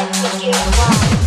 I took it wrong.